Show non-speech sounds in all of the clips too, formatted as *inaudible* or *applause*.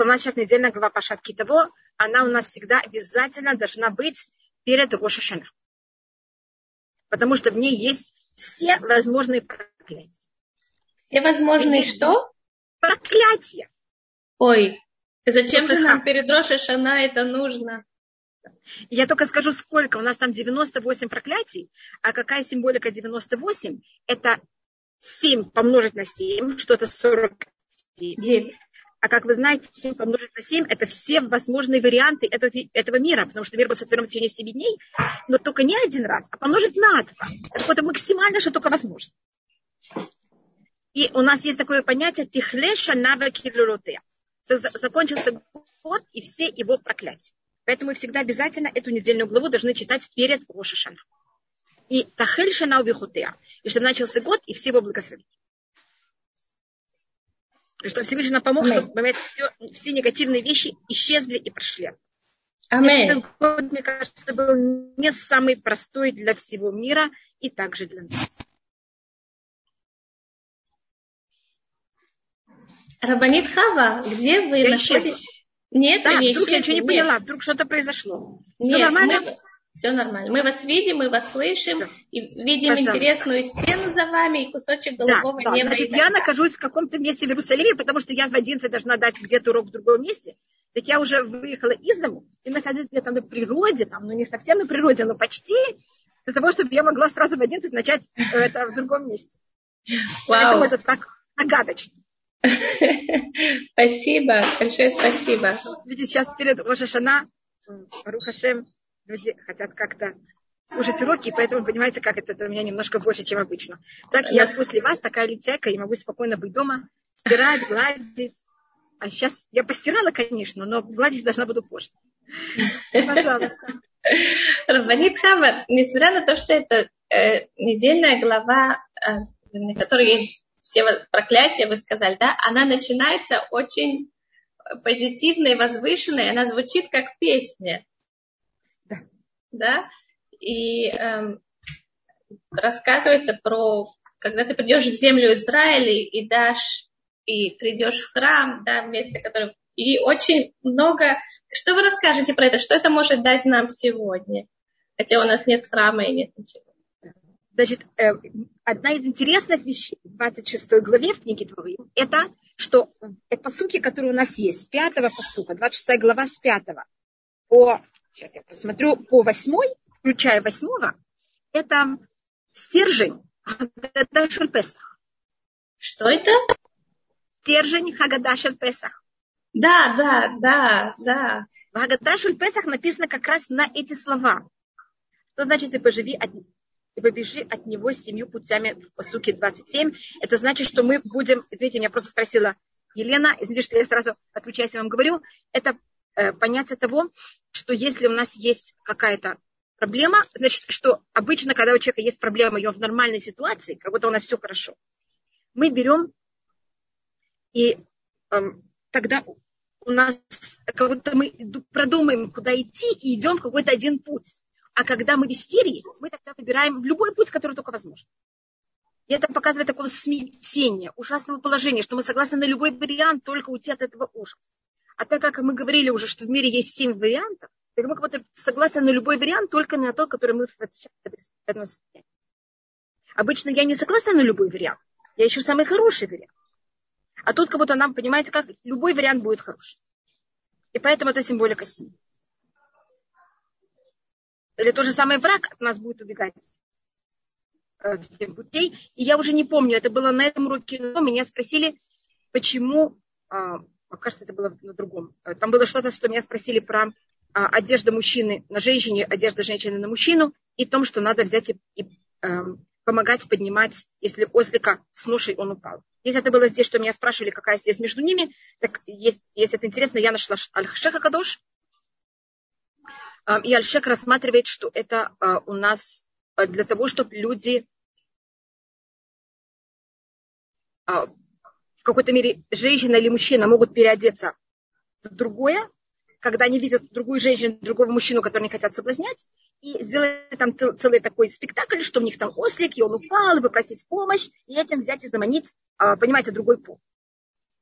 у нас сейчас недельная глава Пашатки того, она у нас всегда обязательно должна быть перед Рошашана. Потому что в ней есть все возможные проклятия. Все возможные что? Проклятия. Ой, зачем же нам перед Рошашана это нужно? Я только скажу, сколько. У нас там 98 проклятий. А какая символика 98? Это 7 помножить на 7, что это 49. А как вы знаете, 7 помножить на 7 – это все возможные варианты этого, этого мира, потому что мир был сотворен в течение 7 дней, но только не один раз, а помножить на 2. Это, максимально, что только возможно. И у нас есть такое понятие «тихлеша навекилюроте». Закончился год и все его проклятия. Поэтому мы всегда обязательно эту недельную главу должны читать перед Рошашана. И Тахель Шана Убихутея. И чтобы начался год, и все его благословения. И чтобы Всевышний нам помог, чтобы понимаете, все, все негативные вещи исчезли и прошли. Аминь. Этот год, мне кажется, это был не самый простой для всего мира и также для нас. Рабанит Хава, где вы Я находитесь? исчезла. Нет, Да, вдруг я ничего не поняла, вдруг что-то произошло. Нет, Все нормально? мы- все нормально. Мы вас видим, мы вас слышим, и видим Пожалуйста. интересную стену за вами и кусочек Да, голубого да. неба. Значит, я нахожусь в каком-то месте в Иерусалиме, потому что я в 11 должна дать где-то урок в другом месте. Так я уже выехала из дому и нахожусь где-то на природе, там, ну не совсем на природе, но почти, для того, чтобы я могла сразу в 11 начать э, это в другом месте. Поэтому Вау. это так загадочно. *laughs* Спасибо, большое спасибо. Видите, сейчас перед Рошашана, Рухашем, люди хотят как-то слушать уроки, и поэтому понимаете, как это, это у меня немножко больше, чем обычно. Так я после вас такая лентяйка, и могу спокойно быть дома, стирать, гладить. А сейчас я постирала, конечно, но гладить должна буду позже. Пожалуйста. Рабанит Хава, несмотря на то, что это э, недельная глава, э, на которой есть все проклятия, вы сказали, да, она начинается очень позитивной, возвышенной, она звучит как песня. Да. И эм, рассказывается про, когда ты придешь в землю Израиля и дашь, и придешь в храм, да, место, которое... И очень много... Что вы расскажете про это? Что это может дать нам сегодня? Хотя у нас нет храма и нет ничего. Значит, э, одна из интересных вещей в 26 главе в книге Дворим, это что э, посуки, которые у нас есть, с 5 посука, 26 глава с 5 по, сейчас я посмотрю, по 8, включая 8, это стержень Хагада Шель Песах. Что это? Стержень Хагада Шель Песах. Да, да, да, да. В Хагада Шель Песах написано как раз на эти слова. Что значит и поживи от и побежи от него семью путями в посуке 27. Это значит, что мы будем, извините, меня просто спросила Елена, извините, что я сразу отключаюсь и вам говорю, это понятие того, что если у нас есть какая-то проблема, значит, что обычно, когда у человека есть проблема, он в нормальной ситуации, как будто у нас все хорошо, мы берем и эм, тогда у нас как будто мы продумаем, куда идти, и идем в какой-то один путь. А когда мы в истерии, мы тогда выбираем любой путь, который только возможно. И это показывает такого смятения, ужасного положения, что мы согласны на любой вариант, только уйти от этого ужаса. А так как мы говорили уже, что в мире есть семь вариантов, так мы как будто согласны на любой вариант, только на тот, который мы в этом состоянии. Обычно я не согласна на любой вариант. Я ищу самый хороший вариант. А тут как будто нам, понимаете, как любой вариант будет хороший. И поэтому это символика семьи. Или то же самое враг от нас будет убегать э, всем путей. И я уже не помню, это было на этом уроке, но меня спросили, почему, а, кажется, это было на другом. Там было что-то, что меня спросили про а, одежду мужчины на женщине, одежда женщины на мужчину, и том, что надо взять и, и эм, помогать поднимать, если ослика с ношей он упал. Если это было здесь, что меня спрашивали, какая связь между ними, так есть, если это интересно, я нашла Аль-Шеха Кадош, и Альшек рассматривает, что это у нас для того, чтобы люди в какой-то мере женщина или мужчина могут переодеться в другое, когда они видят другую женщину, другого мужчину, который не хотят соблазнять, и сделать там целый такой спектакль, что у них там ослик, и он упал, и попросить помощь, и этим взять и заманить, понимаете, другой пол.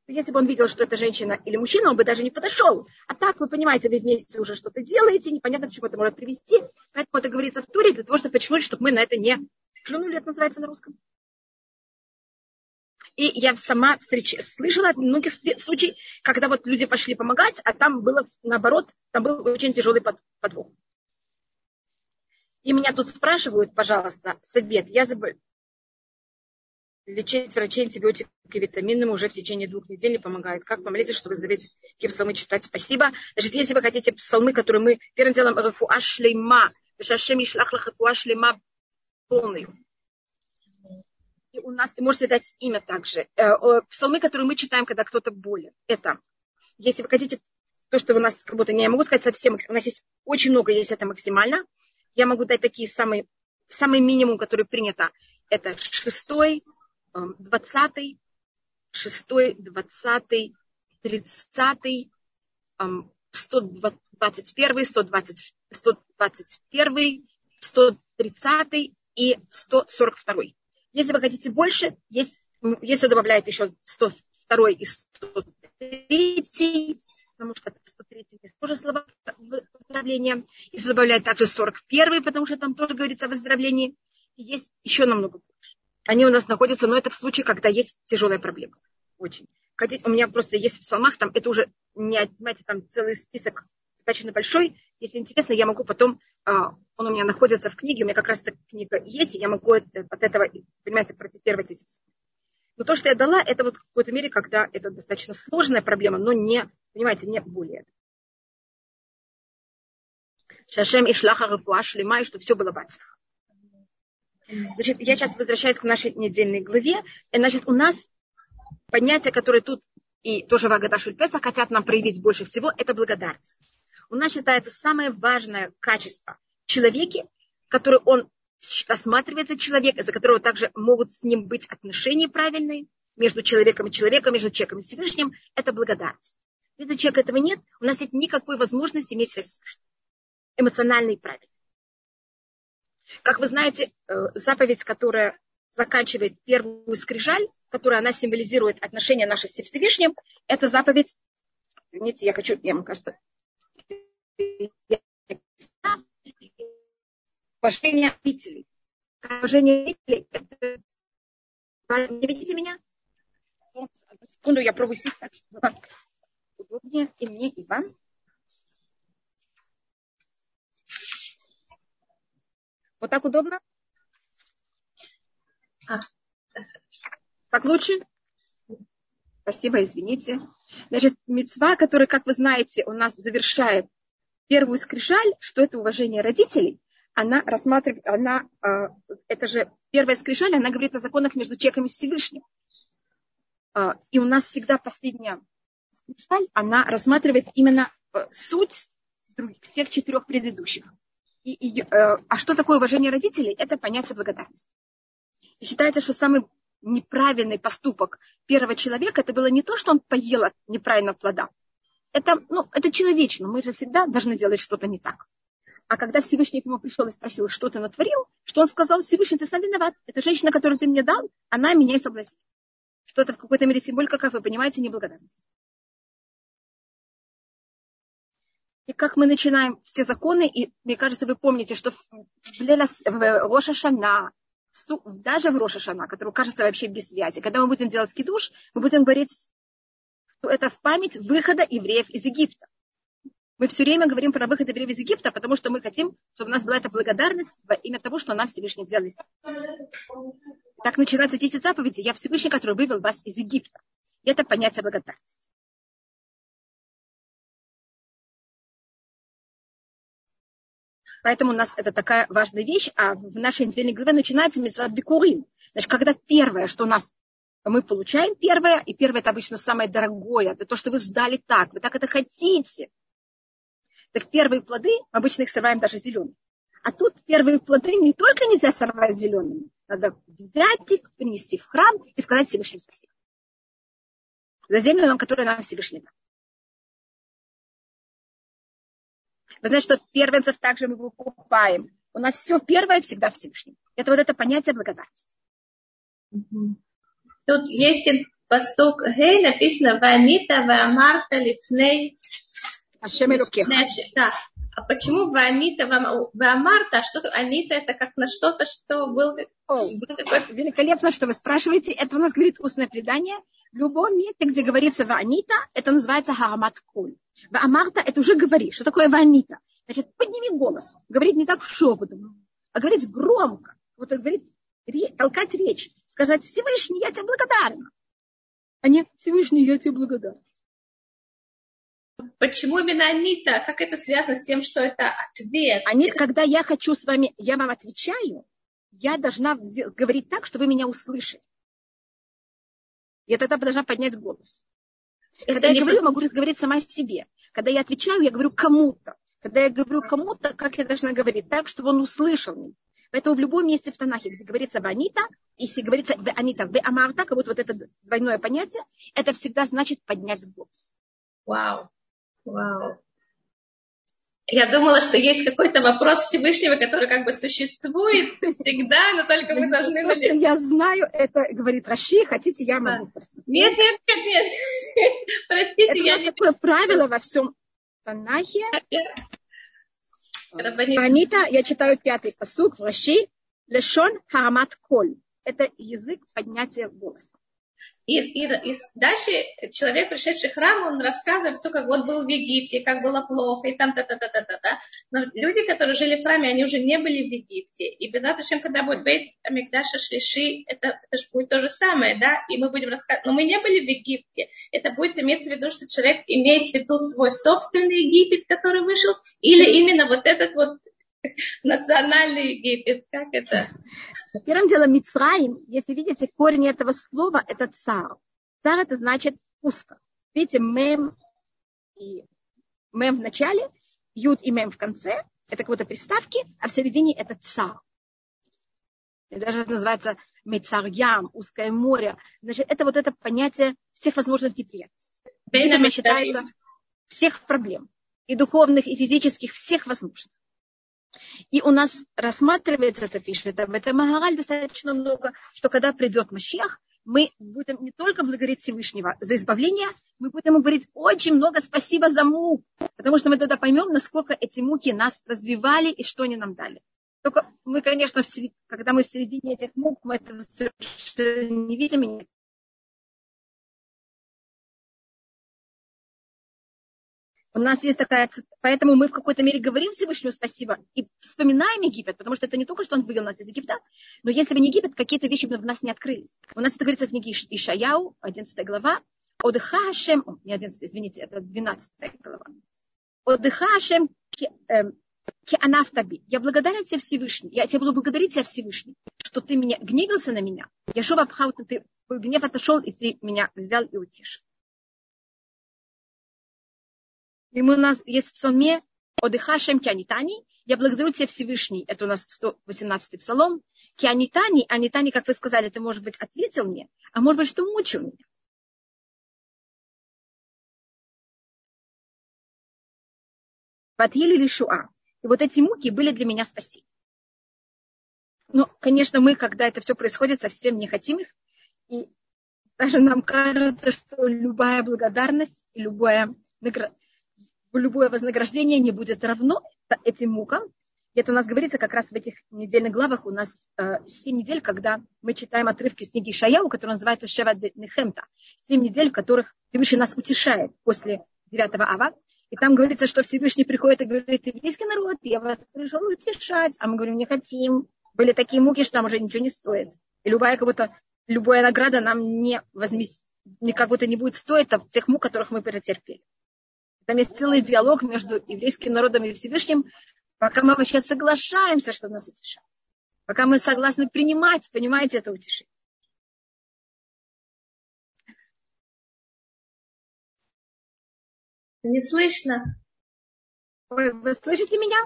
если бы он видел, что это женщина или мужчина, он бы даже не подошел. А так, вы понимаете, вы вместе уже что-то делаете, непонятно, к чему это может привести. Поэтому это говорится в туре для того, чтобы подчеркнуть, чтобы мы на это не клюнули, это называется на русском. И я сама встреч... слышала многие случаи, когда вот люди пошли помогать, а там было наоборот, там был очень тяжелый подвох. И меня тут спрашивают, пожалуйста, совет. Я забыл лечить врачей антибиотиками, витаминами уже в течение двух недель не помогают. Как помолиться, чтобы заветь псалмы читать? Спасибо. Значит, если вы хотите псалмы, которые мы первым делом шлейма, шлейма полный. У нас, можете дать имя также. Э, псалмы, которые мы читаем, когда кто-то болен. Это, если вы хотите, то, что у нас, как будто, не я могу сказать совсем, у нас есть очень много, есть это максимально. Я могу дать такие самые, самый минимум, который принято. Это шестой, Эм, двадцатый, шестой, двадцатый, тридцатый, эм, сто двадцать первый, сто двадцать, сто двадцать первый, сто тридцатый и сто сорок второй. Если вы хотите больше, есть, если добавляет еще 102 и 103, потому что 103 есть тоже слова выздоровления. Если добавляет также 41, потому что там тоже говорится о выздоровлении, есть еще намного больше они у нас находятся, но это в случае, когда есть тяжелая проблема. Очень. Хотите, у меня просто есть в псалмах, там это уже не, понимаете, там целый список достаточно большой. Если интересно, я могу потом, а, он у меня находится в книге, у меня как раз эта книга есть, и я могу от, этого, понимаете, процитировать эти псалмы. Но то, что я дала, это вот в какой-то мере, когда это достаточно сложная проблема, но не, понимаете, не более. Шашем и шлаха рефуаш лима, и что все было бацах. Значит, я сейчас возвращаюсь к нашей недельной главе. И, значит, у нас понятие, которое тут и тоже в Агадашуль Песа хотят нам проявить больше всего, это благодарность. У нас считается самое важное качество в человеке, которое он рассматривается человек, из-за которого также могут с ним быть отношения правильные между человеком и человеком, между человеком и Всевышним, это благодарность. Если у человека этого нет, у нас нет никакой возможности иметь связь с эмоциональной и правильной. Как вы знаете, э, заповедь, которая заканчивает первую скрижаль, которая она символизирует отношения наши с Всевышним, это заповедь, извините, я хочу, я, мне кажется, уважение родителей. Уважение родителей. Не видите меня? Секунду, я пробую сесть так, чтобы удобнее и мне, и вам. Вот так удобно? А, так лучше? Спасибо, извините. Значит, мецва, которая, как вы знаете, у нас завершает первую скрижаль, что это уважение родителей, она рассматривает, она, э, это же первая скрижаль, она говорит о законах между человеком и Всевышним. Э, и у нас всегда последняя скрижаль, она рассматривает именно э, суть всех четырех предыдущих. И, и, э, а что такое уважение родителей? Это понятие благодарности. И считается, что самый неправильный поступок первого человека, это было не то, что он поел от неправильного плода. Это, ну, это человечно. Мы же всегда должны делать что-то не так. А когда Всевышний к нему пришел и спросил, что ты натворил, что он сказал, Всевышний, ты сам виноват. Эта женщина, которую ты мне дал, она меня и соблазнила. Что это в какой-то мере символика, как вы понимаете, неблагодарность. и как мы начинаем все законы, и мне кажется, вы помните, что в, в Рошашана, даже в Рошашана, который кажется вообще без связи, когда мы будем делать кидуш, мы будем говорить, это в память выхода евреев из Египта. Мы все время говорим про выход евреев из Египта, потому что мы хотим, чтобы у нас была эта благодарность во имя того, что нам Всевышний взял из Так начинается 10 заповедей. Я Всевышний, который вывел вас из Египта. Это понятие благодарности. Поэтому у нас это такая важная вещь. А в нашей недельной главе начинается митцват бикурим. Значит, когда первое, что у нас мы получаем первое, и первое это обычно самое дорогое, это то, что вы ждали так, вы так это хотите. Так первые плоды, обычно их срываем даже зелеными. А тут первые плоды не только нельзя сорвать зелеными, надо взять их, принести в храм и сказать Всевышнему спасибо. За землю, нам, которую нам Всевышний дал. Вы знаете, что первенцев также мы выкупаем. У нас все первое всегда Всевышний. Это вот это понятие благодарности. Тут есть посук Гей, написано Ванита Ваамарта Лифней. Ашем Да. А почему Ванита Ваамарта? А что Анита это как на что-то, что был, был такой... Великолепно, что вы спрашиваете. Это у нас говорит устное предание. В любом месте, где говорится Ванита, это называется Харамат Куль. Ваамарта это уже говори. Что такое Ванита? Значит, подними голос. Говорить не так шепотом, а говорить громко. Вот говорить, толкать речь. Сказать, Всевышний, я тебе благодарна. А не Всевышний, я тебе благодарна. Почему именно они-то? Как это связано с тем, что это ответ? Они, это... когда я хочу с вами, я вам отвечаю, я должна говорить так, что вы меня услышали. Я тогда должна поднять голос. И когда я говорю, могу говорить сама себе. Когда я отвечаю, я говорю кому-то. Когда я говорю кому-то, как я должна говорить? Так, чтобы он услышал меня. Поэтому в любом месте в Танахе, где говорится «ванита», если говорится «анита», «амарта», как будто вот это двойное понятие, это всегда значит поднять голос. Вау. Вау. Я думала, что есть какой-то вопрос Всевышнего, который как бы существует всегда, но только мы должны... То, что я знаю, это говорит Раши, хотите, я могу. Нет, нет, нет, нет. *laughs* Простите, это я не... такое правило во всем Танахе. Анита, я читаю пятый посук в Раши. Лешон Харамат Коль. Это язык поднятия голоса. И, и, и дальше человек, пришедший в храм, он рассказывает все, как вот был в Египте, как было плохо, и там та-та-та-та-та-та. Но люди, которые жили в храме, они уже не были в Египте. И без Аташем, когда будет Бейт Амигдаша Шлиши, это, это же будет то же самое, да? И мы будем рассказывать. Но мы не были в Египте. Это будет иметься в виду, что человек имеет в виду свой собственный Египет, который вышел, или именно вот этот вот *laughs* национальный Египет. Как это? Первым делом Мицраим, если видите, корень этого слова это цар. Цар это значит узко. Видите, мем и мем в начале, ют и мем в конце, это как будто приставки, а в середине это цар. И даже это называется Мецар Ям, узкое море. Значит, это вот это понятие всех возможных неприятностей. Это считается всех проблем. И духовных, и физических, всех возможных. И у нас рассматривается это, пишет об этом Магараль достаточно много, что когда придет Машиах, мы будем не только благодарить Всевышнего за избавление, мы будем говорить очень много спасибо за мук, потому что мы тогда поймем, насколько эти муки нас развивали и что они нам дали. Только мы, конечно, когда мы в середине этих мук, мы этого совершенно не видим У нас есть такая... Поэтому мы в какой-то мере говорим Всевышнему спасибо и вспоминаем Египет, потому что это не только, что он вывел нас из Египта, но если бы не Египет, какие-то вещи бы в нас не открылись. У нас это говорится в книге Ишаяу, 11 глава. Одыха Хашем, не 11, извините, это 12 глава. Одыха Хашем эм, Кеанафтаби. Я благодарен тебе Всевышний. Я тебе буду благодарить тебя Всевышний, что ты меня гневился на меня. Я шел ты гнев отошел, и ты меня взял и утешил. И мы у нас есть в псалме Одыха Кианитани. Я благодарю тебя Всевышний. Это у нас 118-й псалом. Кианитани, Анитани, как вы сказали, ты, может быть, ответил мне, а может быть, что мучил меня. Патхили Лишуа. И вот эти муки были для меня спасением. Но, конечно, мы, когда это все происходит, совсем не хотим их. И даже нам кажется, что любая благодарность и любое любое вознаграждение не будет равно этим мукам. И это у нас говорится как раз в этих недельных главах. У нас э, 7 недель, когда мы читаем отрывки с книги Шаяу, которая называется Шева Нехемта. Семь недель, в которых Всевышний нас утешает после 9 ава. И там говорится, что Всевышний приходит и говорит, еврейский народ, я вас пришел утешать. А мы говорим, не хотим. Были такие муки, что там уже ничего не стоит. И любая как будто, любая награда нам не возместит, как будто не будет стоить тех мук, которых мы претерпели. Там есть целый диалог между еврейским народом и Всевышним, пока мы вообще соглашаемся, что нас утешает. Пока мы согласны принимать, понимаете, это утешение. Не слышно. Вы, вы слышите меня?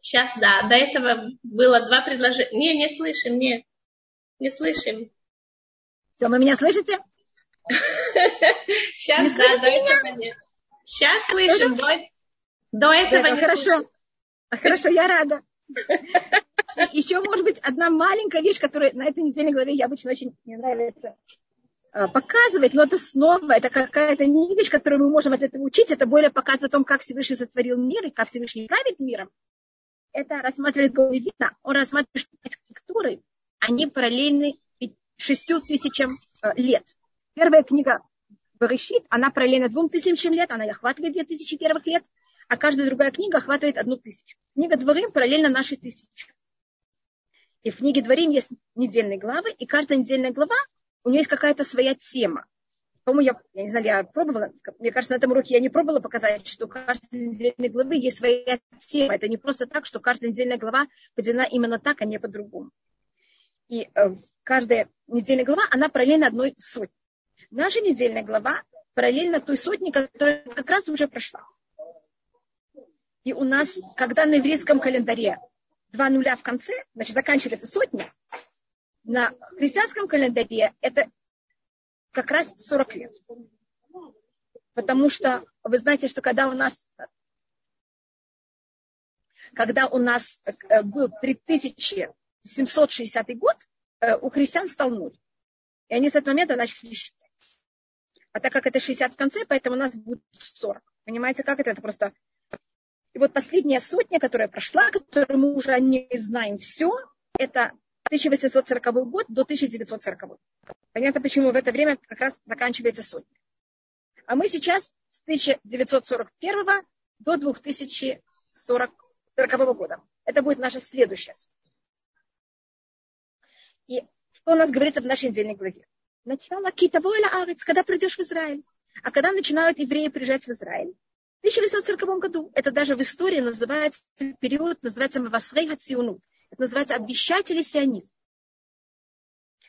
Сейчас, да. До этого было два предложения. Не, не слышим, нет. Не слышим. Все, вы меня слышите? *laughs* Сейчас, да, до этого нет. Сейчас слышим. До, до этого да, не Хорошо. Слышим. Хорошо, я рада. Еще, может быть, одна маленькая вещь, которая на этой недельной главе я обычно очень не нравится. э, показывает, но это снова, это какая-то не вещь, которую мы можем от этого учить, это более показывает о том, как Всевышний сотворил мир и как Всевышний правит миром. Это рассматривает Гаулевина, он рассматривает, что архитектуры, они параллельны шестью тысячам э, лет. Первая книга Берешит, она параллельна двум тысячам лет, она охватывает две тысячи первых лет, а каждая другая книга охватывает одну тысячу. Книга Дворим параллельно нашей тысяче. И в книге Дворим есть недельные главы, и каждая недельная глава, у нее есть какая-то своя тема. По-моему, я, я не знаю, я пробовала, мне кажется, на этом уроке я не пробовала показать, что у каждой недельной главы есть своя тема. Это не просто так, что каждая недельная глава поделена именно так, а не по-другому. И э, каждая недельная глава, она параллельно одной сотне. Наша недельная глава параллельно той сотне, которая как раз уже прошла. И у нас, когда на еврейском календаре два нуля в конце, значит, заканчивается сотня, на христианском календаре это как раз 40 лет. Потому что вы знаете, что когда у нас когда у нас э, был 3760 год, э, у христиан стал нуль. И они с этого момента начали считать. А так как это 60 в конце, поэтому у нас будет 40. Понимаете, как это? Это просто... И вот последняя сотня, которая прошла, которую мы уже не знаем все, это 1840 год до 1940. Понятно, почему в это время как раз заканчивается сотня. А мы сейчас с 1941 до 2040 года. Это будет наша следующая сотня. И что у нас говорится в нашей недельной главе? Начало Китавойла Арец, когда придешь в Израиль. А когда начинают евреи приезжать в Израиль? В 1940 году. Это даже в истории называется период, называется Мавасрей Хациуну. Это называется обещатели сионизма.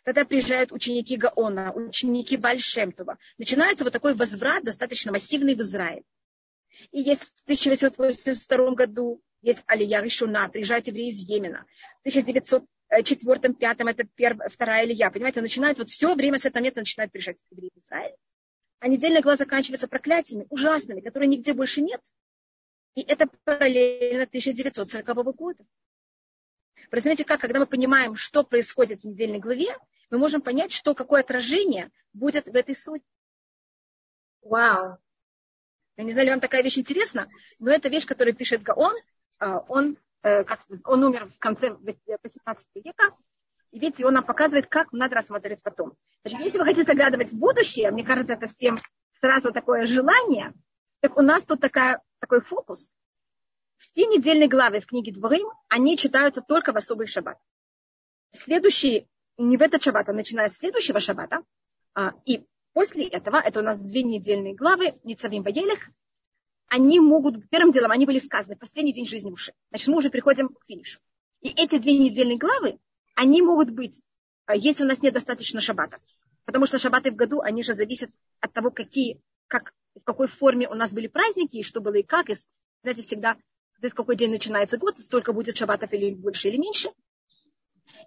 Когда приезжают ученики Гаона, ученики Бальшемтова, начинается вот такой возврат достаточно массивный в Израиль. И есть в 1882 году есть Алия Ришуна, приезжают евреи из Йемена. В 1900 Э, четвертом, пятом, это первая, вторая Илья. Понимаете, начинает вот все время с этого момента начинает приезжать евреи в Израиль. А недельная глава заканчивается проклятиями, ужасными, которые нигде больше нет. И это параллельно 1940 года. Представляете, как, когда мы понимаем, что происходит в недельной главе, мы можем понять, что, какое отражение будет в этой сути. Вау! Я не знаю, ли вам такая вещь интересна, но это вещь, которую пишет Гаон. А, он Э, как, он умер в конце 18 века, и видите, он нам показывает, как надо рассматривать потом. Значит, если вы хотите загадывать в будущее, мне кажется, это всем сразу такое желание, так у нас тут такая, такой фокус. Все недельные главы в книге Дворим, они читаются только в особый шаббат. Следующий, не в этот шаббат, а начиная с следующего шаббата, а, и после этого, это у нас две недельные главы, Ницавим Ваелех, они могут, первым делом, они были сказаны последний день жизни Муше. Значит, мы уже приходим к финишу. И эти две недельные главы, они могут быть, а, если у нас нет достаточно шаббата. Потому что шаббаты в году, они же зависят от того, какие, как, в какой форме у нас были праздники, и что было и как. И, знаете, всегда, в какой день начинается год, столько будет шаббатов или больше, или меньше.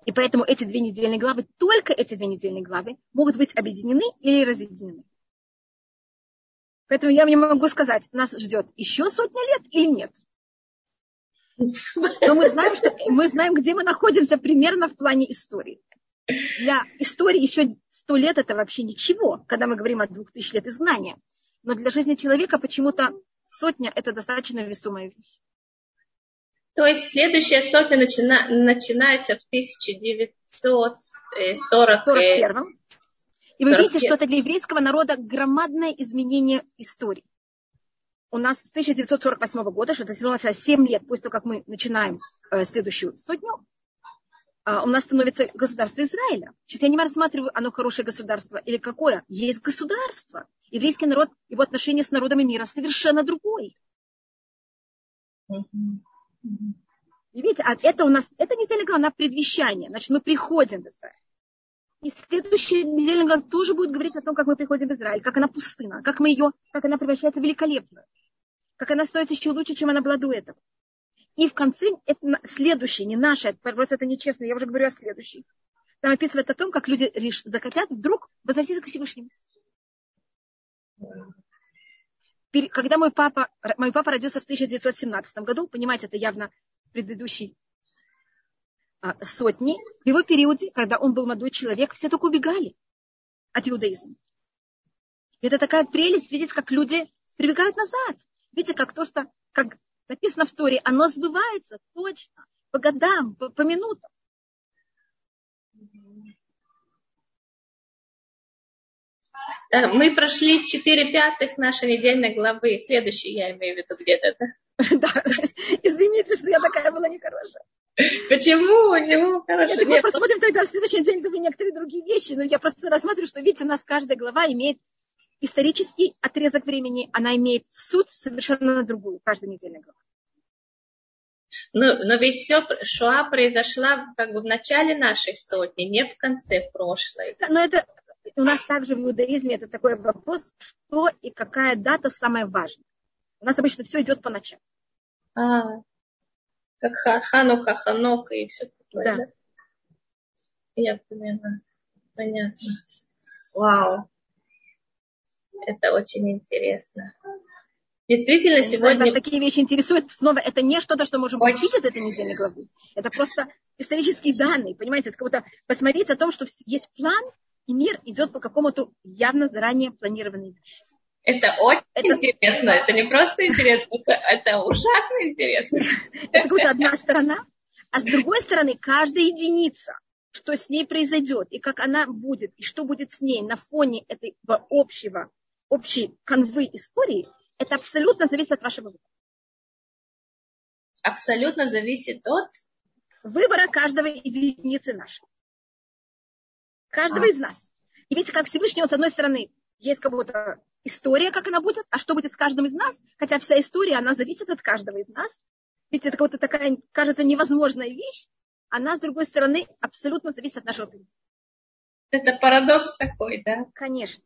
И поэтому эти две недельные главы, только эти две недельные главы, могут быть объединены или разъединены. Поэтому я не могу сказать, нас ждет еще сотня лет или нет. Но мы знаем, что, мы знаем, где мы находимся примерно в плане истории. Для истории еще сто лет это вообще ничего, когда мы говорим о двух тысяч лет изгнания. Но для жизни человека почему-то сотня это достаточно весомая вещь. То есть следующая сотня начина, начинается в 1941 и вы видите, что это для еврейского народа громадное изменение истории. У нас с 1948 года, что это всего 7 лет после того, как мы начинаем э, следующую сотню, э, у нас становится государство Израиля. Сейчас я не рассматриваю, оно хорошее государство или какое. Есть государство. Еврейский народ, его отношение с народами мира совершенно другой. И видите, а это у нас, это не телеграмм, она предвещание. Значит, мы приходим в Израиль. И следующая недельная глава тоже будет говорить о том, как мы приходим в Израиль, как она пустына, как мы ее, как она превращается в великолепную, как она стоит еще лучше, чем она была до этого. И в конце, это следующее, не наше, просто это нечестно, я уже говорю о следующей. Там описывает о том, как люди захотят вдруг возвратиться к Всевышнему. Когда мой папа, мой папа родился в 1917 году, понимаете, это явно предыдущий сотни, в его периоде, когда он был молодой человек, все только убегали. от иудаизма. Это такая прелесть видеть, как люди прибегают назад. Видите, как то, что как написано в Торе, оно сбывается точно, по годам, по, по минутам. Э, мы прошли 4 пятых нашей недельной главы. Следующий я имею в виду где-то, да? *laughs* Да, извините, что я такая была нехорошая. *laughs* Почему? Почему хорошо? Мы просто будем тогда в следующий день говорить некоторые другие вещи, но я просто рассматриваю, что, видите, у нас каждая глава имеет исторический отрезок времени, она имеет суть совершенно другую, каждая недельная глава. Но, но ведь все, Шоа произошла как бы в начале нашей сотни, не в конце прошлой. но это у нас также в иудаизме это такой вопрос, что и какая дата самая важная. У нас обычно все идет по ночам. А, как Ханука, Ханоха и все такое. Да. да? Я поняла. Понятно. Вау. Это очень интересно. Действительно, сегодня... Знаю, такие вещи интересуют. Снова, это не что-то, что можем очень... из этой недельной главы. Это просто исторические данные, понимаете? Это как будто посмотреть о том, что есть план, и мир идет по какому-то явно заранее планированной вещи. Это очень это... интересно. Это не просто интересно, это, это ужасно интересно. Это как одна сторона. А с другой стороны, каждая единица, что с ней произойдет, и как она будет, и что будет с ней на фоне этой общего, общей канвы истории, это абсолютно зависит от вашего выбора. Абсолютно зависит от выбора каждого единицы нашей. Каждого а. из нас. И видите, как Всевышний, он, с одной стороны, есть как будто история, как она будет, а что будет с каждым из нас, хотя вся история, она зависит от каждого из нас. Ведь это как будто такая, кажется, невозможная вещь, она, с другой стороны, абсолютно зависит от нашего поведения. Это парадокс такой, да? Конечно.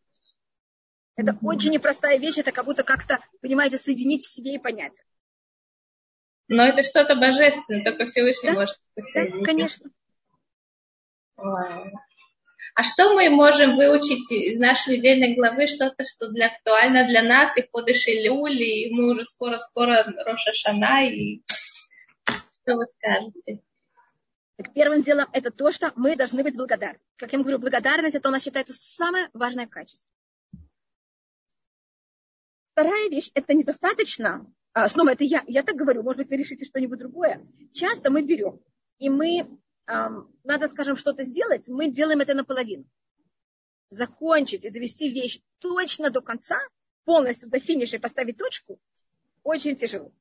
Это mm-hmm. очень непростая вещь, это как будто как-то, понимаете, соединить в себе и понять. Но это что-то божественное, только Всевышний да? может соединить. Да, конечно. Wow. А что мы можем выучить из нашей недельной главы, что-то, что для, актуально для нас, и подыши люли, и мы уже скоро-скоро Роша Шана, и что вы скажете? Так первым делом это то, что мы должны быть благодарны. Как я говорю, благодарность это у нас считается самое важное качество. Вторая вещь, это недостаточно. А, снова, это я, я так говорю, может быть, вы решите что-нибудь другое. Часто мы берем, и мы надо, скажем, что-то сделать, мы делаем это наполовину. Закончить и довести вещь точно до конца, полностью до финиша и поставить точку, очень тяжело.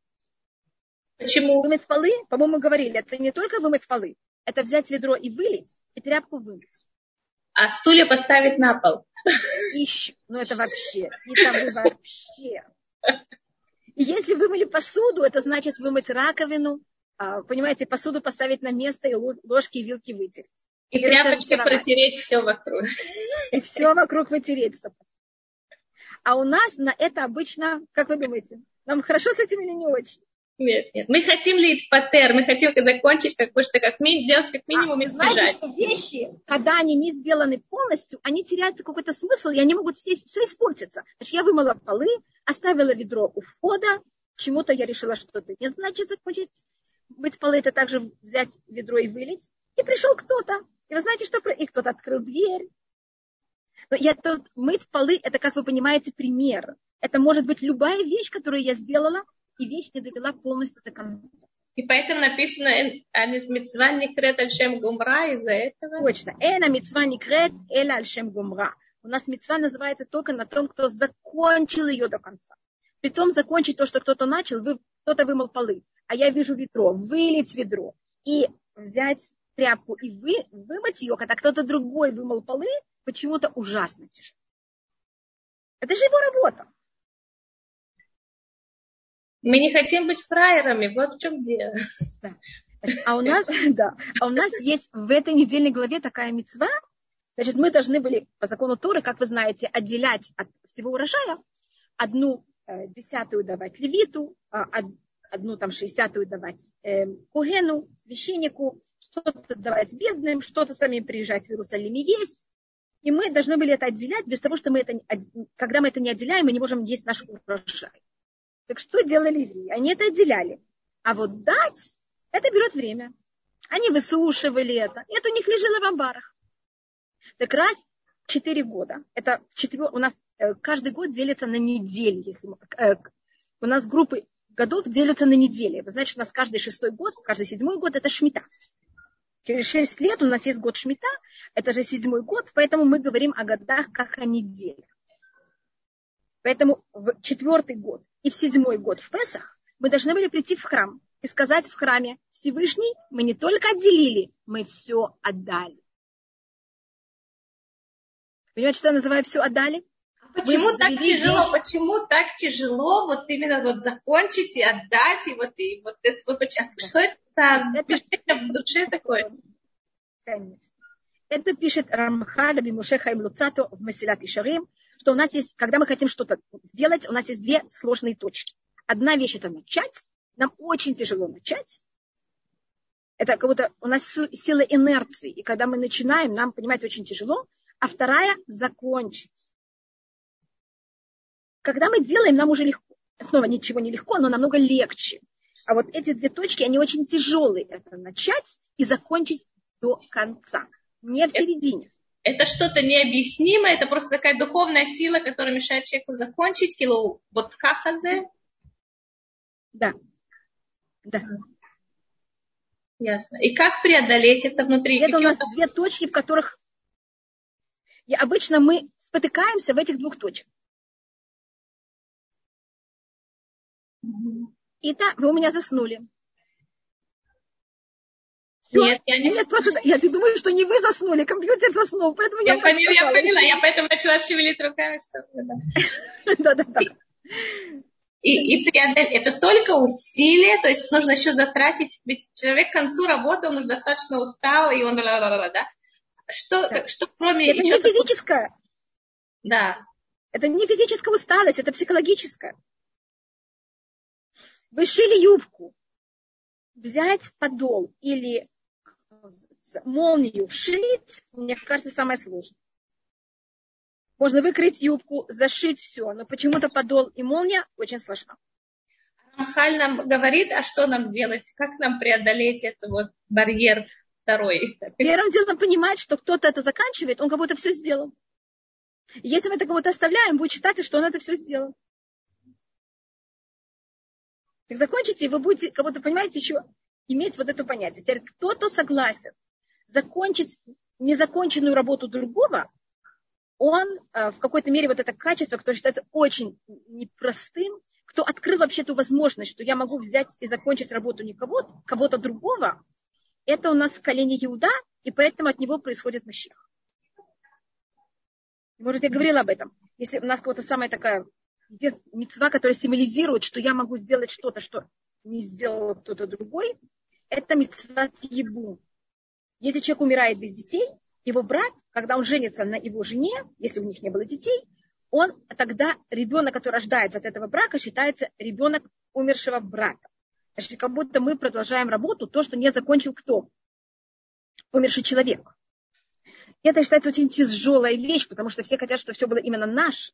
Почему? Вымыть полы, по-моему, говорили, это не только вымыть полы, это взять ведро и вылить, и тряпку вымыть. А стулья поставить на пол. Еще, ну это вообще, это вообще. И если вымыли посуду, это значит вымыть раковину, понимаете, посуду поставить на место и ложки и вилки вытереть. И, *laughs* и тряпочкой протереть все вокруг. И все вокруг вытереть. А у нас на это обычно, как вы думаете, нам хорошо с этим или не очень? Нет, нет. Мы хотим лить патер, мы хотим закончить как что как ми, сделать как минимум а, избежать. Знаете, что вещи, когда они не сделаны полностью, они теряют какой-то смысл, и они могут все, все испортиться. Значит, я вымыла полы, оставила ведро у входа, чему-то я решила, что это нет, значит, закончить быть полы, это также взять ведро и вылить. И пришел кто-то. И вы знаете, что... И кто-то открыл дверь. Но я тут мыть полы, это, как вы понимаете, пример. Это может быть любая вещь, которую я сделала, и вещь не довела полностью до конца. И поэтому написано мецва никрет альшем гумра из-за этого? Точно. Эна мецва никрет эла альшем гумра. У нас мецва называется только на том, кто закончил ее до конца. Притом закончить то, что кто-то начал, вы, кто-то вымыл полы а я вижу ведро, вылить ведро и взять тряпку и вы, вымыть ее, когда кто-то другой вымыл полы, почему-то ужасно тяжело. Это же его работа. Мы не хотим быть фраерами, вот в чем дело. Да. А у нас, *laughs* да, а у нас есть в этой недельной главе такая мецва. Значит, мы должны были по закону Торы, как вы знаете, отделять от всего урожая одну э, десятую давать левиту, а, одну там шестьдесятую давать э, Кугену, священнику, что-то давать бедным, что-то самим приезжать в Иерусалим и есть. И мы должны были это отделять, без того, что мы это, когда мы это не отделяем, мы не можем есть наш урожай. Так что делали евреи? Они это отделяли. А вот дать, это берет время. Они высушивали это. Это у них лежало в амбарах. Так раз четыре года. Это четвер... у нас э, каждый год делится на недели. Если... Э, у нас группы годов делятся на недели. Вы знаете, у нас каждый шестой год, каждый седьмой год это шмита. Через шесть лет у нас есть год шмита, это же седьмой год, поэтому мы говорим о годах как о неделях. Поэтому в четвертый год и в седьмой год в Песах мы должны были прийти в храм и сказать в храме, Всевышний, мы не только отделили, мы все отдали. Понимаете, что я называю все отдали? Почему так тяжело? Почему так тяжело вот именно вот закончить и отдать и вот и вот это вот что это за в душе такое? Конечно. Это пишет Рамхаль Бимуше Хайм Луцато в Масилат Ишарим, что у нас есть, когда мы хотим что-то сделать, у нас есть две сложные точки. Одна вещь это начать, нам очень тяжело начать. Это как будто у нас сила инерции, и когда мы начинаем, нам, понимаете, очень тяжело. А вторая – закончить. Когда мы делаем, нам уже легко. Снова ничего не легко, но намного легче. А вот эти две точки, они очень тяжелые. Это начать и закончить до конца. Не в середине. Это, это что-то необъяснимое, это просто такая духовная сила, которая мешает человеку закончить. Кило вот кахазе. Да. Да. Ясно. И как преодолеть это внутри? Это у нас две точки, в которых и обычно мы спотыкаемся в этих двух точках. Итак, вы у меня заснули. Все? Нет, я не Нет, просто я думаешь, что не вы заснули, компьютер заснул, поэтому я, я поняла, я поняла, я поэтому начала шевелить руками, что да, да, да. И, и преодолеть, это только усилие, то есть нужно еще затратить, ведь человек к концу работы, он уже достаточно устал, и он, да, что, да. что кроме... Это не физическое. Да. Это не физическая усталость, это психологическая. Вы шили юбку, взять подол или молнию вшить, мне кажется, самое сложное. Можно выкрыть юбку, зашить все, но почему-то подол и молния очень сложно. Махаль нам говорит, а что нам делать, как нам преодолеть этот вот барьер второй. Первым делом понимать, что кто-то это заканчивает, он как будто все сделал. Если мы это кого-то оставляем, будет считать, что он это все сделал. Так закончите, и вы будете, как будто, понимаете, еще иметь вот это понятие. Теперь кто-то согласен закончить незаконченную работу другого, он э, в какой-то мере вот это качество, которое считается очень непростым, кто открыл вообще эту возможность, что я могу взять и закончить работу не кого-то, кого-то другого, это у нас в колене Иуда, и поэтому от него происходит Машех. Может, я говорила об этом. Если у нас кого-то самая такая мецва, которая символизирует, что я могу сделать что-то, что не сделал кто-то другой, это мецва ебу. Если человек умирает без детей, его брат, когда он женится на его жене, если у них не было детей, он тогда ребенок, который рождается от этого брака, считается ребенок умершего брата. Значит, как будто мы продолжаем работу, то, что не закончил кто? Умерший человек. Это считается очень тяжелая вещь, потому что все хотят, чтобы все было именно наш.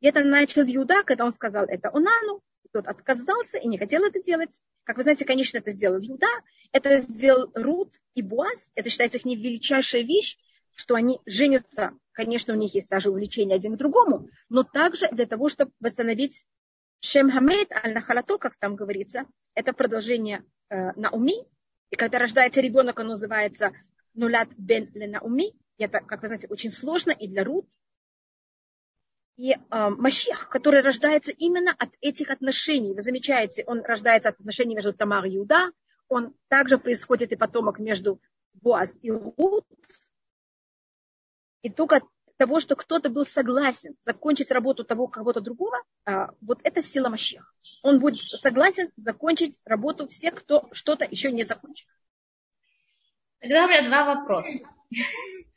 И это начал Юда, когда он сказал это Онану, тот отказался и не хотел это делать. Как вы знаете, конечно, это сделал Юда, это сделал Рут и Буаз. Это считается их величайшая вещь, что они женятся. Конечно, у них есть даже увлечение один к другому, но также для того, чтобы восстановить Шем Хамед Аль-Нахалато, как там говорится, это продолжение э, Науми. И когда рождается ребенок, он называется Нулят бен Науми. Это, как вы знаете, очень сложно и для Рут, и э, Машех, который рождается именно от этих отношений. Вы замечаете, он рождается от отношений между Тамар и Иуда. Он также происходит и потомок между Боаз и Рут. И только того, что кто-то был согласен закончить работу того кого-то другого, а, вот это сила Машех. Он будет согласен закончить работу всех, кто что-то еще не закончил. Тогда у меня два вопроса.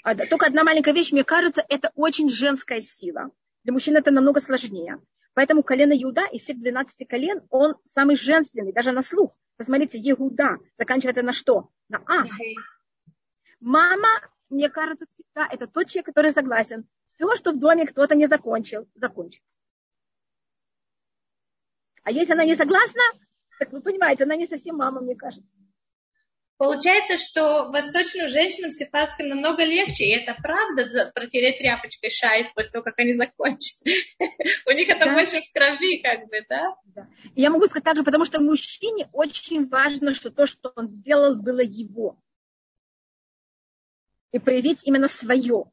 А, только одна маленькая вещь, мне кажется, это очень женская сила. Для мужчин это намного сложнее. Поэтому колено Иуда из всех 12 колен, он самый женственный, даже на слух. Посмотрите, Иуда заканчивается на что? На А. Мама, мне кажется, всегда это тот человек, который согласен. Все, что в доме кто-то не закончил, закончить. А если она не согласна, так вы понимаете, она не совсем мама, мне кажется. Получается, что восточным женщинам сефардским намного легче, и это правда, протереть тряпочкой шайс после того, как они закончат. *laughs* У них это больше в крови, как бы, да? Я могу сказать также, потому что мужчине очень важно, что то, что он сделал, было его. И проявить именно свое.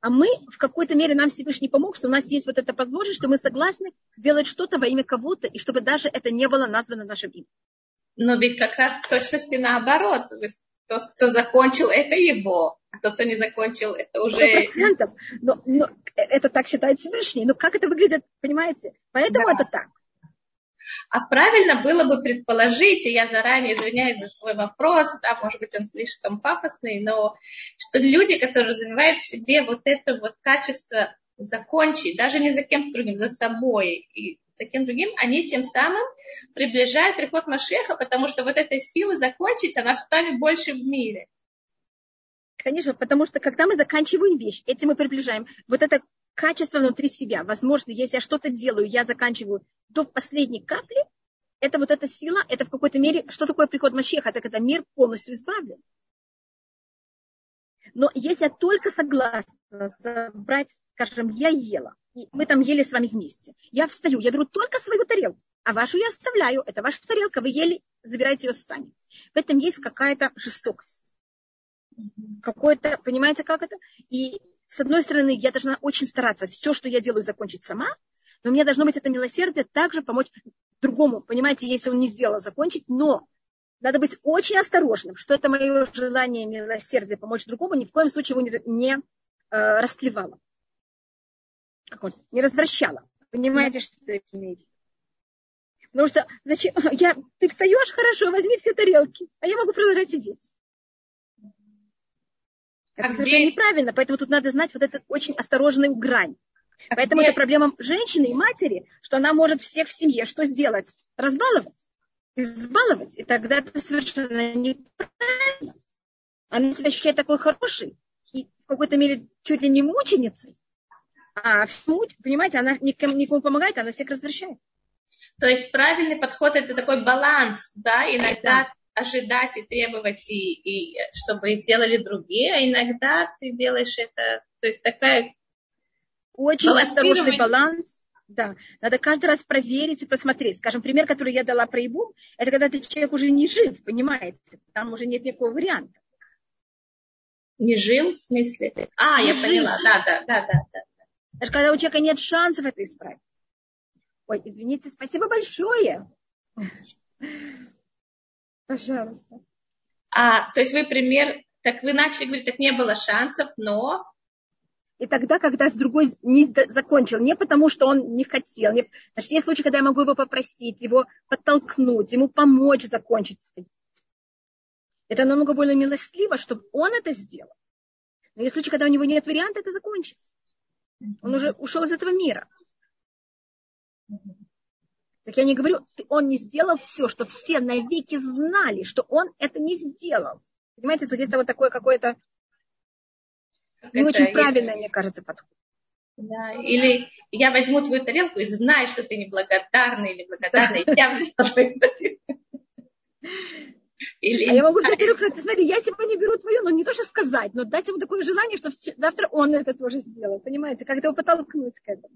А мы в какой-то мере нам Всевышний помог, что у нас есть вот эта возможность, что мы согласны делать что-то во имя кого-то, и чтобы даже это не было названо нашим именем. Но ведь как раз в точности наоборот. Тот, кто закончил, это его. А тот, кто не закончил, это уже... процентов. Но, но это так считает Всевышний. Но как это выглядит, понимаете? Поэтому да. это так. А правильно было бы предположить, и я заранее извиняюсь за свой вопрос, да, может быть, он слишком пафосный, но что люди, которые развивают в себе вот это вот качество закончить, даже не за кем-то другим, за собой и за кем другим, они тем самым приближают приход Машеха, потому что вот этой силы закончить, она станет больше в мире. Конечно, потому что когда мы заканчиваем вещь, этим мы приближаем вот это качество внутри себя. Возможно, если я что-то делаю, я заканчиваю до последней капли, это вот эта сила, это в какой-то мере, что такое приход Машеха, это мир полностью избавлен. Но если я только согласна забрать, скажем, я ела, и мы там ели с вами вместе, я встаю, я беру только свою тарелку, а вашу я оставляю, это ваша тарелка, вы ели, забирайте ее сами. В этом есть какая-то жестокость. Какое-то, понимаете, как это? И с одной стороны, я должна очень стараться все, что я делаю, закончить сама, но мне должно быть это милосердие также помочь другому, понимаете, если он не сделал, закончить, но надо быть очень осторожным, что это мое желание милосердия помочь другому ни в коем случае его не, не э, расклевало. Не развращало. Понимаете, что это имеет? Потому что зачем? *laughs* Я, ты встаешь, хорошо, возьми все тарелки, а я могу продолжать сидеть. Это а где... неправильно, поэтому тут надо знать вот эту очень осторожную грань. А поэтому где... это проблема женщины и матери, что она может всех в семье что сделать? Разбаловать избаловать. И тогда это совершенно неправильно. Она себя ощущает такой хорошей и в какой-то мере чуть ли не мученицей. А всему, понимаете, она никому, никому помогает, она всех развращает. То есть правильный подход это такой баланс, да, иногда да. ожидать и требовать, и, и чтобы сделали другие, а иногда ты делаешь это, то есть такая очень осторожный баланс, да, надо каждый раз проверить и посмотреть. Скажем, пример, который я дала про Ибум, это когда ты человек уже не жив, понимаете? Там уже нет никакого варианта. Не жил, в смысле? А, не я жив. поняла, да, да, да, да, да. Даже когда у человека нет шансов это исправить. Ой, извините, спасибо большое. Пожалуйста. А, то есть вы пример, так вы начали говорить, так не было шансов, но и тогда, когда с другой не закончил, не потому, что он не хотел. Не... Значит, есть случаи, когда я могу его попросить, его подтолкнуть, ему помочь закончить. Это намного более милостливо, чтобы он это сделал. Но есть случаи, когда у него нет варианта это закончить. Он уже ушел из этого мира. Так я не говорю, он не сделал все, что все навеки знали, что он это не сделал. Понимаете, тут есть вот такое какое-то не это, очень правильно, мне кажется, подход. Да, или я возьму твою тарелку и знаю, что ты неблагодарный или благодарный, я взяла твою тарелку. Или... А я могу взять тарелку сказать, смотри, я сегодня беру твою, но не то, что сказать, но дать ему такое желание, что завтра он это тоже сделал. Понимаете, как его подтолкнуть к этому.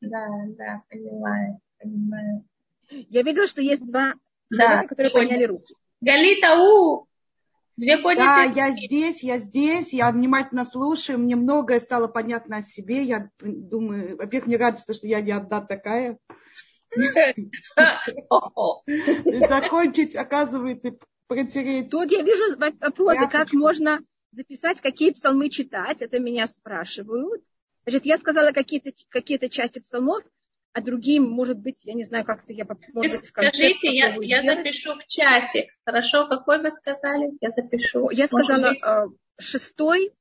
Да, да, понимаю, понимаю. Я видела, что есть два да, человека, которые подняли руки. Галита, у, Две да, я здесь, я здесь, я внимательно слушаю, мне многое стало понятно о себе. Я думаю, во-первых, мне радостно, что я не одна такая. Закончить, оказывается, протереть. Тут я вижу вопросы, как можно записать, какие псалмы читать. Это меня спрашивают. Значит, я сказала какие-то какие части псалмов а другим, может быть, я не знаю, как это я может быть, Скажите, я, я запишу в чате. Хорошо, какой вы сказали? Я запишу. Я сказала э, шестой,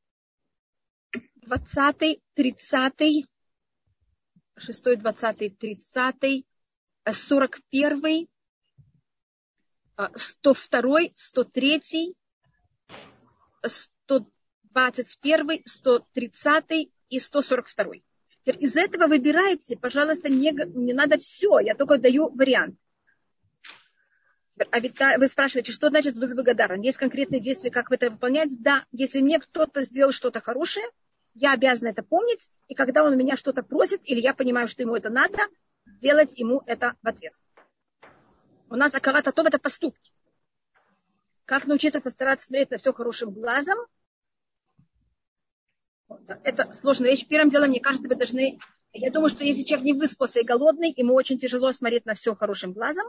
двадцатый, тридцатый, шестой, двадцатый, тридцатый, э, сорок первый, э, сто второй, сто третий, сто двадцать первый, сто тридцатый и сто сорок второй. Из этого выбирайте, пожалуйста, не, не надо все, я только даю вариант. А ведь вы спрашиваете, что значит быть благодарным? Есть конкретные действия, как это выполнять? Да, если мне кто-то сделал что-то хорошее, я обязана это помнить, и когда он меня что-то просит, или я понимаю, что ему это надо, делать ему это в ответ. У нас акават атов – это поступки. Как научиться постараться смотреть на все хорошим глазом? Это сложная вещь. Первым делом, мне кажется, вы должны... Я думаю, что если человек не выспался и голодный, ему очень тяжело смотреть на все хорошим глазом.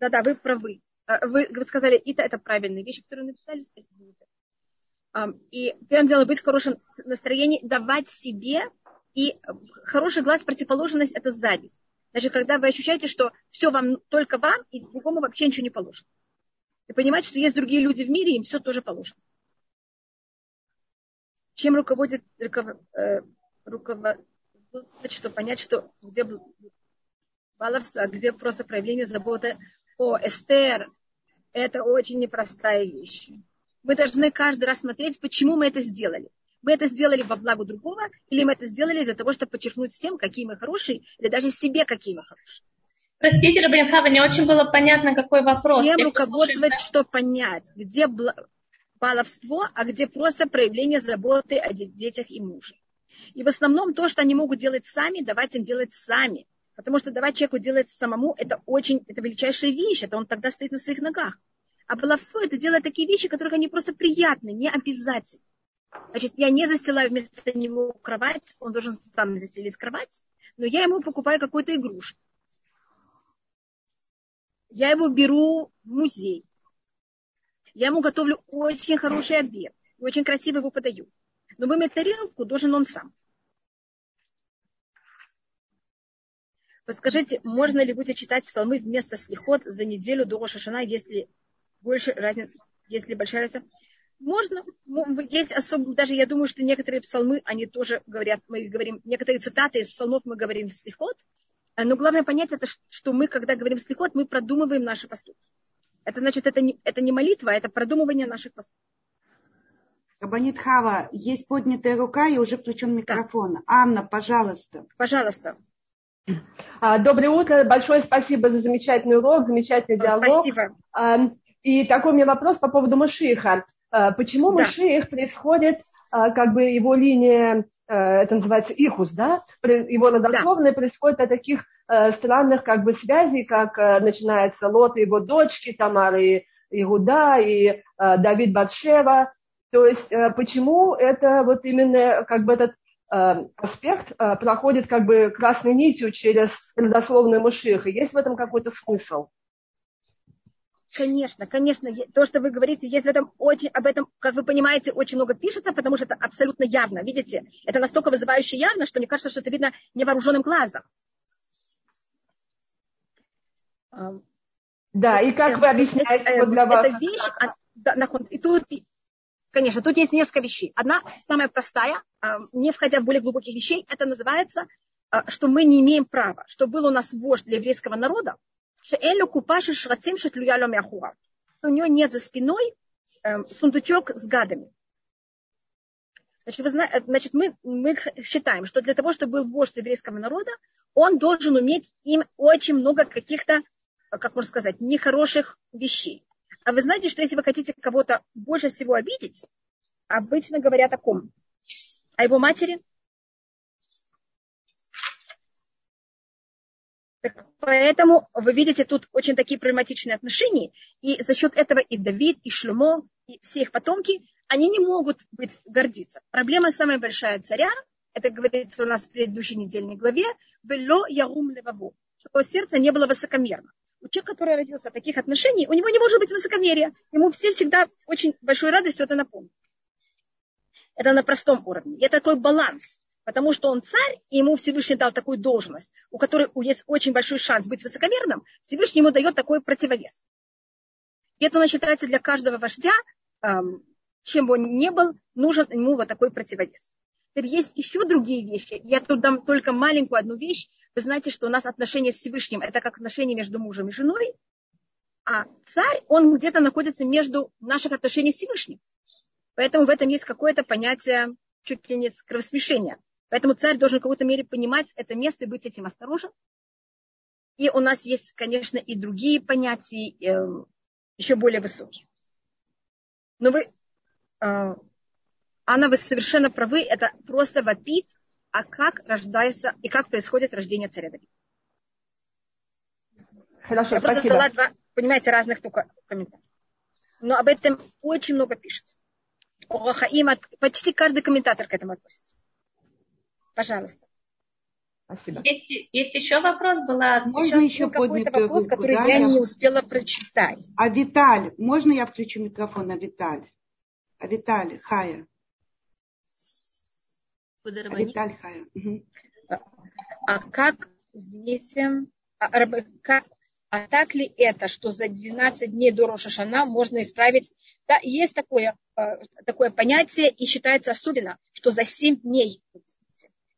Да-да, вы правы. А, вы, вы сказали, это, это правильные вещи, которые написали. Спасибо. И первым делом быть в хорошем настроении, давать себе. И хороший глаз, противоположность – это зависть. Значит, когда вы ощущаете, что все вам только вам, и другому вообще ничего не положено. И понимать, что есть другие люди в мире, им все тоже положено. Чем руководит э, руководство, что понять, что где баловство, а где просто проявление заботы о Эстер, это очень непростая вещь мы должны каждый раз смотреть, почему мы это сделали. Мы это сделали во благо другого, или мы это сделали для того, чтобы подчеркнуть всем, какие мы хорошие, или даже себе, какие мы хорошие. Простите, Рабин Хава, не очень было понятно, какой вопрос. Чем руководствовать, что понять, где баловство, а где просто проявление заботы о детях и муже. И в основном то, что они могут делать сами, давать им делать сами. Потому что давать человеку делать самому, это очень, это величайшая вещь, это он тогда стоит на своих ногах. А баловство это делать такие вещи, которые они просто приятны, не обязательно. Значит, я не застилаю вместо него кровать, он должен сам застелить кровать, но я ему покупаю какую-то игрушку. Я его беру в музей. Я ему готовлю очень хороший обед. Очень красиво его подаю. Но вымыть тарелку должен он сам. Подскажите, можно ли будет читать псалмы вместо слихот за неделю до Рошашана, если больше разница, если большая разница. Можно, есть особо, даже я думаю, что некоторые псалмы, они тоже говорят, мы говорим, некоторые цитаты из псалмов мы говорим слихот, но главное понять это, что мы, когда говорим слихот, мы продумываем наши поступки. Это значит, это не, это не молитва, а это продумывание наших поступков. Абанит Хава, есть поднятая рука и уже включен микрофон. Да. Анна, пожалуйста. Пожалуйста. А, доброе утро. Большое спасибо за замечательный урок, замечательный диалог. Спасибо. И такой у меня вопрос по поводу Машиха. А, почему да. Маших происходит, как бы его линия, это называется ихус, да? Его родословная да. происходит от таких странных как бы связей, как начинается Лот и его дочки, Тамара и Игуда, и Давид Батшева. То есть почему это вот именно как бы этот аспект проходит как бы красной нитью через родословную Машиха? Есть в этом какой-то смысл? Конечно, конечно, то, что вы говорите, есть в этом очень, об этом, как вы понимаете, очень много пишется, потому что это абсолютно явно. Видите, это настолько вызывающе явно, что мне кажется, что это видно невооруженным глазом. Да, и как вы объясняете это, для вас? Это вещь, а, и тут, конечно, тут есть несколько вещей. Одна, самая простая, не входя в более глубоких вещей, это называется, что мы не имеем права, что был у нас вождь для еврейского народа, Шеэлю купаши шрацим шатлюяло мяхуа. У него нет за спиной сундучок с гадами. Значит, вы знаете, значит мы, мы считаем, что для того, чтобы был вождь еврейского народа, он должен уметь им очень много каких-то, как можно сказать, нехороших вещей. А вы знаете, что если вы хотите кого-то больше всего обидеть, обычно говорят о ком? О его матери, Так поэтому вы видите тут очень такие проблематичные отношения. И за счет этого и Давид, и Шлюмо, и все их потомки, они не могут быть гордиться. Проблема самая большая царя, это говорится у нас в предыдущей недельной главе, «Вело ярум леваву», что его сердце не было высокомерно. У человека, который родился в таких отношениях, у него не может быть высокомерия. Ему все всегда очень большой радостью это напомнят. Это на простом уровне. Это такой баланс потому что он царь, и ему Всевышний дал такую должность, у которой есть очень большой шанс быть высокомерным, Всевышний ему дает такой противовес. И это считается для каждого вождя, чем бы он ни был, нужен ему вот такой противовес. Теперь есть еще другие вещи. Я тут дам только маленькую одну вещь. Вы знаете, что у нас отношения Всевышним – это как отношения между мужем и женой, а царь, он где-то находится между наших отношений с Всевышним. Поэтому в этом есть какое-то понятие чуть ли не кровосмешения. Поэтому царь должен в какой-то мере понимать это место и быть этим осторожен. И у нас есть, конечно, и другие понятия. Эм, еще более высокий. Но вы, э, Анна, вы совершенно правы, это просто вопит, а как рождается и как происходит рождение царя Давида. Хорошо, Я просто дала два, понимаете, разных только комментариев. Но об этом очень много пишется. Почти каждый комментатор к этому относится. Пожалуйста. Спасибо. Есть, есть еще вопрос? Была можно еще, еще какой-то вопрос, который да, я не успела прочитать. А Виталь, можно я включу микрофон, а Виталь? А Виталь, Хая. А Виталь, Хая. Угу. А как, извините, а, как, а так ли это, что за 12 дней до Рошашана можно исправить? Да, есть такое, э, такое понятие, и считается особенно, что за 7 дней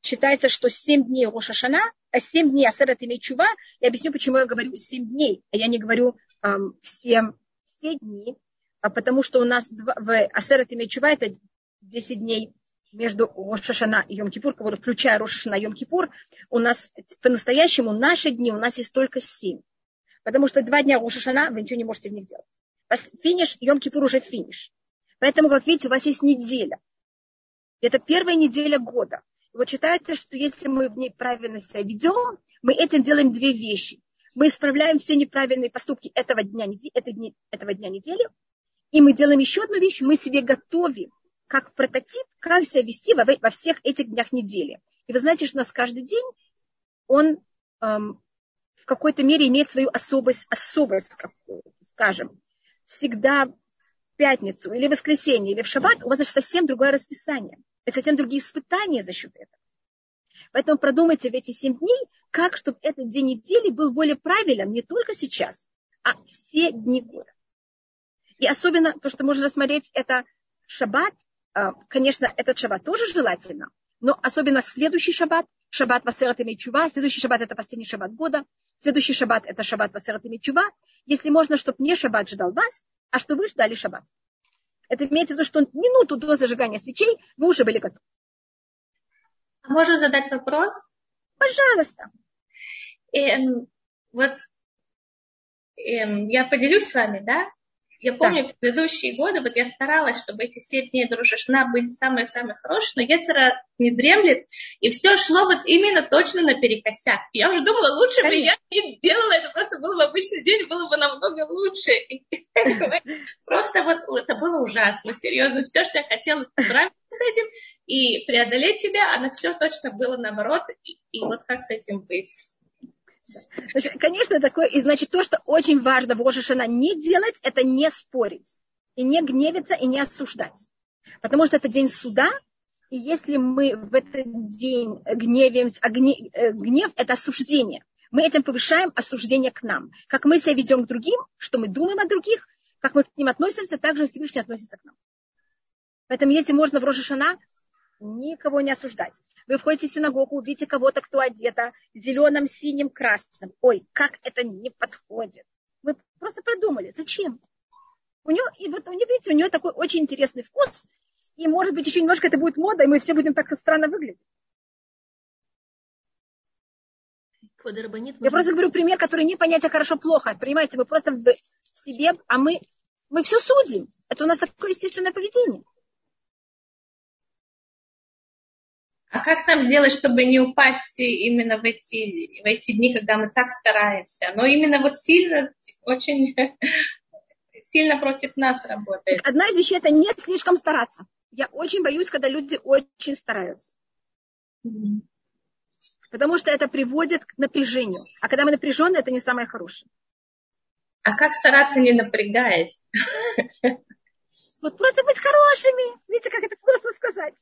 считается, что 7 дней Рошашана, а 7 дней Асерат или Чува, я объясню, почему я говорю 7 дней, а я не говорю эм, все, все дни, а потому что у нас в Асерат и Чува это 10 дней между Рошашана и Йом-Кипур, включая Рошашана и Йом-Кипур, у нас по-настоящему наши дни, у нас есть только 7. Потому что два дня Рошашана вы ничего не можете в них делать. Финиш, Йом-Кипур уже финиш. Поэтому, как видите, у вас есть неделя. Это первая неделя года. Вот считается, что если мы в ней правильно себя ведем, мы этим делаем две вещи. Мы исправляем все неправильные поступки этого дня, этого дня недели, и мы делаем еще одну вещь, мы себе готовим как прототип, как себя вести во, всех этих днях недели. И вы знаете, что у нас каждый день, он эм, в какой-то мере имеет свою особость, особость, скажем. Всегда в пятницу или воскресенье или в шаббат у вас совсем другое расписание. Это совсем другие испытания за счет этого. Поэтому продумайте в эти семь дней, как, чтобы этот день недели был более правилен не только сейчас, а все дни года. И особенно, то, что можно рассмотреть, это шаббат. А, конечно, этот шаббат тоже желательно, но особенно следующий шаббат, шаббат Васерат и Чува, следующий шаббат это последний шаббат года, следующий шаббат это шаббат Васерат и Чува. Если можно, чтобы не шаббат ждал вас, а что вы ждали шаббат. Это имеется в виду, что минуту до зажигания свечей вы уже были готовы. А можно задать вопрос? Пожалуйста. Эм, вот эм, я поделюсь с вами, да? Я помню, да. предыдущие годы, вот я старалась, чтобы эти семь дней до Рошашна были самые-самые хорошие, но Ецера не дремлет, и все шло вот именно точно наперекосяк. Я уже думала, лучше бы я не делала, это просто был бы обычный день, было бы намного лучше. *laughs* Просто вот это было ужасно, серьезно. Все, что я хотела справиться с этим и преодолеть себя, оно все точно было наоборот, и вот как с этим быть. Конечно, такое, и значит, то, что очень важно в Рошашана не делать, это не спорить, и не гневиться, и не осуждать. Потому что это день суда, и если мы в этот день гневимся, а гнев, э, гнев – это осуждение. Мы этим повышаем осуждение к нам. Как мы себя ведем к другим, что мы думаем о других, как мы к ним относимся, так же Всевышний относится к нам. Поэтому если можно в Рошашана никого не осуждать. Вы входите в синагогу, увидите кого-то, кто одета зеленым, синим, красным. Ой, как это не подходит. Вы просто продумали, зачем? У него, и вот у него, видите, у него такой очень интересный вкус, и, может быть, еще немножко это будет мода, и мы все будем так странно выглядеть. Я просто говорю пример, который не понятие хорошо-плохо. Понимаете, мы просто в себе, а мы, мы все судим. Это у нас такое естественное поведение. А как нам сделать, чтобы не упасть именно в эти, в эти дни, когда мы так стараемся? Но именно вот сильно, очень *laughs* сильно против нас работает. Одна из вещей – это не слишком стараться. Я очень боюсь, когда люди очень стараются. Mm-hmm. Потому что это приводит к напряжению. А когда мы напряжены, это не самое хорошее. А как стараться, не напрягаясь? *laughs* Вот просто быть хорошими. Видите, как это просто сказать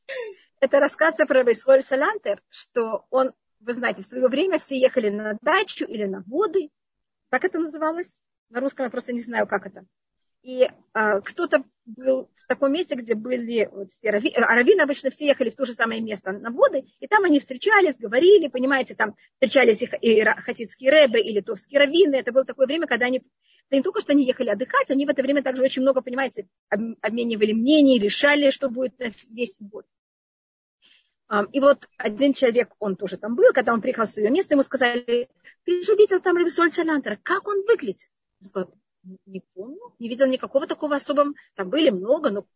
это рассказ про Рейсволь Салантер, что он, вы знаете, в свое время все ехали на дачу или на воды. Так это называлось? На русском я просто не знаю, как это. И а, кто-то был в таком месте, где были вот, все рави, а раввины обычно все ехали в то же самое место на воды, и там они встречались, говорили, понимаете, там встречались их и хатитские рэбы, и литовские раввины. Это было такое время, когда они да не только что они ехали отдыхать, они в это время также очень много, понимаете, обменивали мнений, решали, что будет весь год. И вот один человек, он тоже там был, когда он приехал в свое место, ему сказали, ты же видел там Ревисоль Салантера, как он выглядит? Не помню. Не видел никакого такого особого. Там были много, но...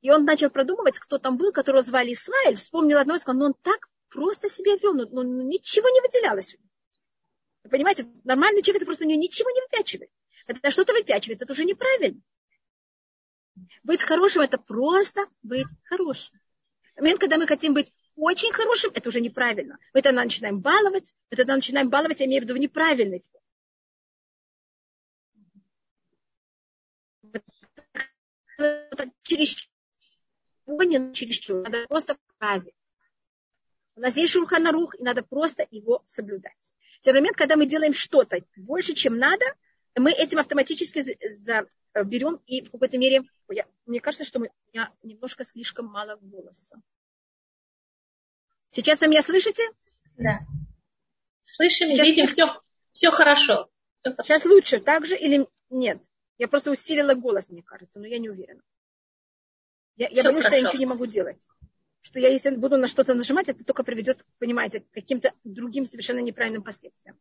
И он начал продумывать, кто там был, которого звали Исмаиль. Вспомнил одного и сказал, ну он так просто себя вел, ну, ну ничего не выделялось. Вы понимаете, нормальный человек, это просто у него ничего не выпячивает. Это что-то выпячивает, это уже неправильно. Быть хорошим – это просто быть хорошим. В момент, когда мы хотим быть очень хорошим, это уже неправильно. Мы тогда начинаем баловать, мы тогда начинаем баловать, я имею в виду неправильный. Через чересчур, надо просто правильно. У нас есть шурханарух, и надо просто его соблюдать. В тот момент, когда мы делаем что-то больше, чем надо, мы этим автоматически берем и в какой-то мере, я, мне кажется, что мы, у меня немножко слишком мало голоса. Сейчас вы меня слышите? Да. Слышим, Сейчас видим, все, все хорошо. все хорошо. Сейчас лучше, так же или нет? Я просто усилила голос, мне кажется, но я не уверена. Я, я боюсь, что я ничего не могу делать. Что я, если буду на что-то нажимать, это только приведет, понимаете, к каким-то другим совершенно неправильным последствиям.